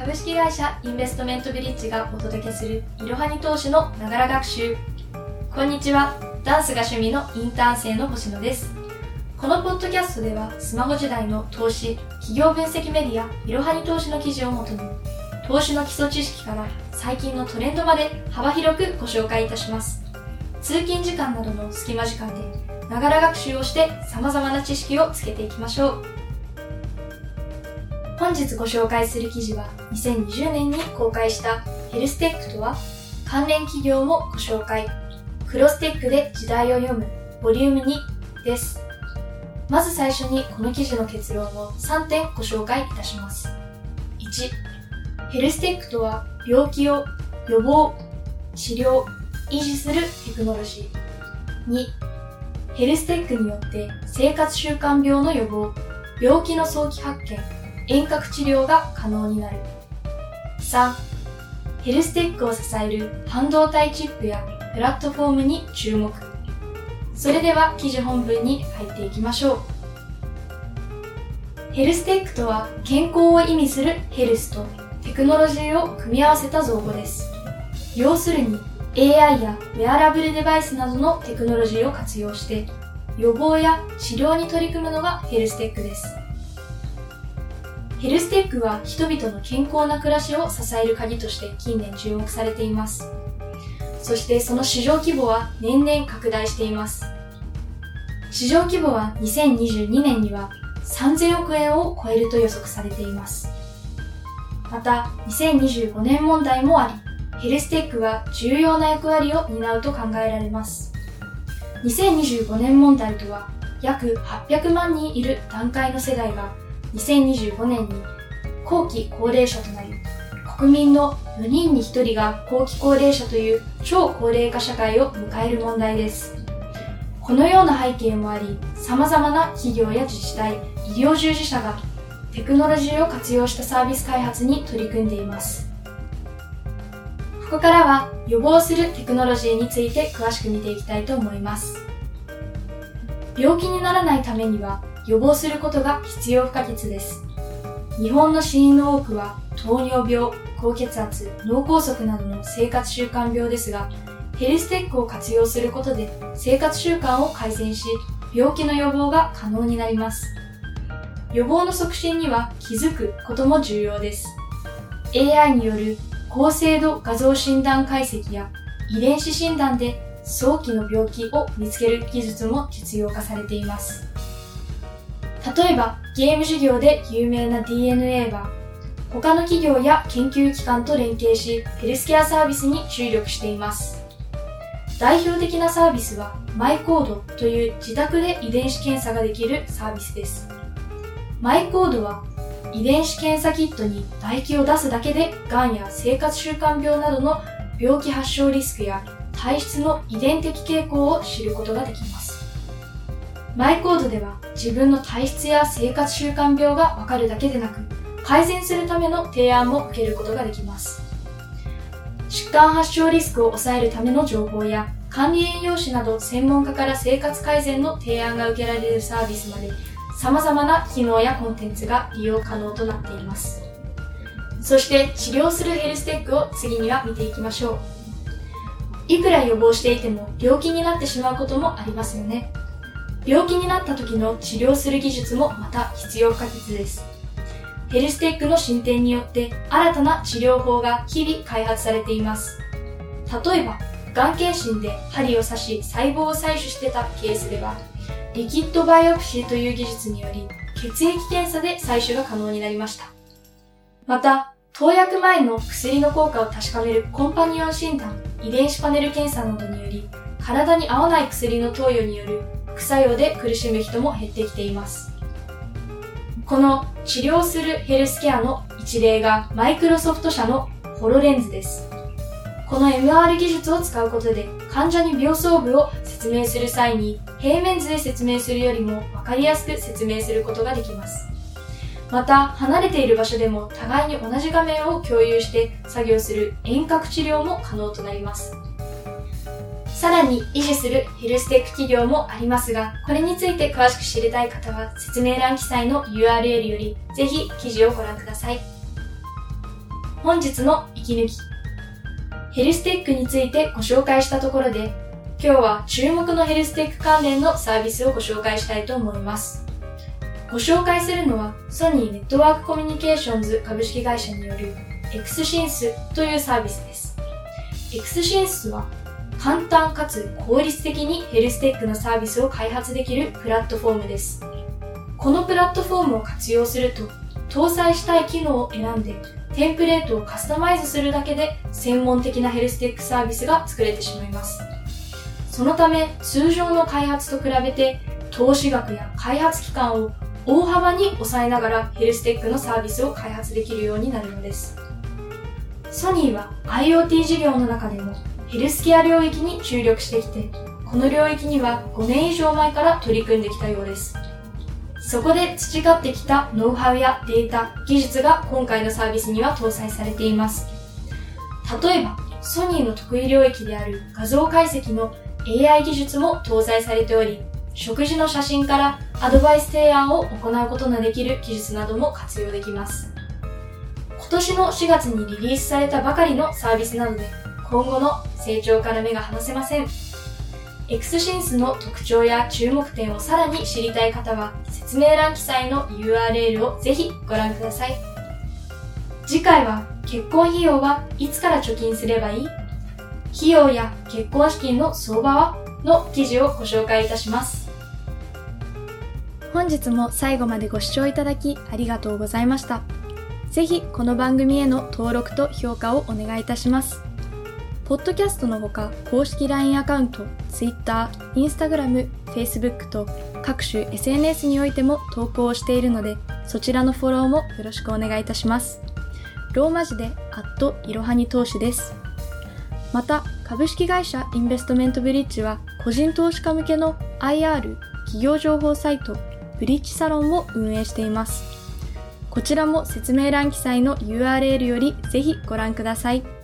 株式会社インベストメントビリッジがお届けするいろはに投資のながら学習。こんにちは。ダンスが趣味のインターン生の星野です。このポッドキャストではスマホ時代の投資企業分析メディアいろはに投資の記事をもとに投資の基礎知識から最近のトレンドまで幅広くご紹介いたします。通勤時間などの隙間時間でながら学習をして様々な知識をつけていきましょう。本日ご紹介する記事は2020年に公開したヘルステックとは関連企業もご紹介。クロステックで時代を読むボリューム2です。まず最初にこの記事の結論を3点ご紹介いたします。1ヘルステックとは病気を予防治療維持するテクノロジー。2ヘルステックによって生活習慣病の予防病気の早期発見。遠隔治療が可能になる。3. ヘルステックを支える半導体チップやプラットフォームに注目。それでは記事本文に入っていきましょう。ヘルステックとは健康を意味するヘルスとテクノロジーを組み合わせた造語です。要するに AI やウェアラブルデバイスなどのテクノロジーを活用して予防や治療に取り組むのがヘルステックです。ヘルステックは人々の健康な暮らしを支える鍵として近年注目されています。そしてその市場規模は年々拡大しています。市場規模は2022年には3000億円を超えると予測されています。また、2025年問題もあり、ヘルステックは重要な役割を担うと考えられます。2025年問題とは、約800万人いる段階の世代が2025年に後期高齢者となり、国民の4人に1人が後期高齢者という超高齢化社会を迎える問題です。このような背景もあり、様々な企業や自治体、医療従事者がテクノロジーを活用したサービス開発に取り組んでいます。ここからは予防するテクノロジーについて詳しく見ていきたいと思います。病気にならないためには予防することが必要不可欠です。日本の死因の多くは糖尿病、高血圧、脳梗塞などの生活習慣病ですが、ヘルステックを活用することで生活習慣を改善し、病気の予防が可能になります。予防の促進には気づくことも重要です。AI による高精度画像診断解析や遺伝子診断で早期の病気を見つける技術も実用化されています。例えばゲーム事業で有名な DNA は他の企業や研究機関と連携しヘルスケアサービスに注力しています。代表的なサービスはマイコードという自宅で遺伝子検査ができるサービスです。マイコードは遺伝子検査キットに唾液を出すだけでがんや生活習慣病などの病気発症リスクや体質の遺伝的傾向を知ることができます。マイコードでは自分の体質や生活習慣病がわかるだけでなく、改善するための提案も受けることができます。疾患発症リスクを抑えるための情報や管理栄養士など専門家から生活改善の提案が受けられるサービスまで様々な機能やコンテンツが利用可能となっています。そして治療するヘルステックを次には見ていきましょう。いくら予防していても病気になってしまうこともありますよね。病気になった時の治療する技術もまた必要不可欠です。ヘルステックの進展によって新たな治療法が日々開発されています。例えば、がん検診で針を刺し細胞を採取してたケースでは、リキッドバイオプシーという技術により血液検査で採取が可能になりました。また、投薬前の薬の効果を確かめるコンパニオン診断、遺伝子パネル検査などにより、体に合わない薬の投与による副作用で苦しむ人も減ってきています。この治療するヘルスケアの一例がマイクロソフト社のホロレンズです。この MR 技術を使うことで患者に病巣部を説明する際に平面図で説明するよりも分かりやすく説明することができます。また、離れている場所でも互いに同じ画面を共有して作業する遠隔治療も可能となります。さらに維持するヘルステック企業もありますが、これについて詳しく知りたい方は説明欄記載の URL よりぜひ記事をご覧ください。本日の息抜き。ヘルステックについてご紹介したところで、今日は注目のヘルステック関連のサービスをご紹介したいと思います。ご紹介するのは、ソニーネットワークコミュニケーションズ株式会社によるエクスシンスというサービスです。エクスシンスは簡単かつ効率的にヘルステックのサービスを開発できるプラットフォームです。このプラットフォームを活用すると、搭載したい機能を選んで、テンプレートをカスタマイズするだけで専門的なヘルステックサービスが作れてしまいます。そのため、通常の開発と比べて、投資額や開発期間を大幅に抑えながらヘルステックのサービスを開発できるようになるのです。ソニーは IoT 事業の中でもヘルスケア領域に注力してきて、この領域には5年以上前から取り組んできたようです。そこで培ってきたノウハウやデータ、技術が今回のサービスには搭載されています。例えば、ソニーの得意領域である画像解析の AI 技術も搭載されており、食事の写真からアドバイス提案を行うことのできる技術なども活用できます。今年の4月にリリースされたばかりのサービスなので、今後の成長から目が離せません。エクスシンスの特徴や注目点をさらに知りたい方は説明欄記載の URL をぜひご覧ください。次回は結婚費用はいつから貯金すればいい？費用や結婚資金の相場はの記事をご紹介いたします。本日も最後までご視聴いただきありがとうございました。ぜひこの番組への登録と評価をお願いいたします。ポッドキャストのほか、公式 LINE アカウント、Twitter、Instagram、Facebook と各種 SNS においても投稿をしているので、そちらのフォローもよろしくお願いいたします。ローマ字で、アットいろはに投資です。また、株式会社インベストメントブリッジは、個人投資家向けの IR、企業情報サイト、ブリッジサロンを運営しています。こちらも説明欄記載の URL よりぜひご覧ください。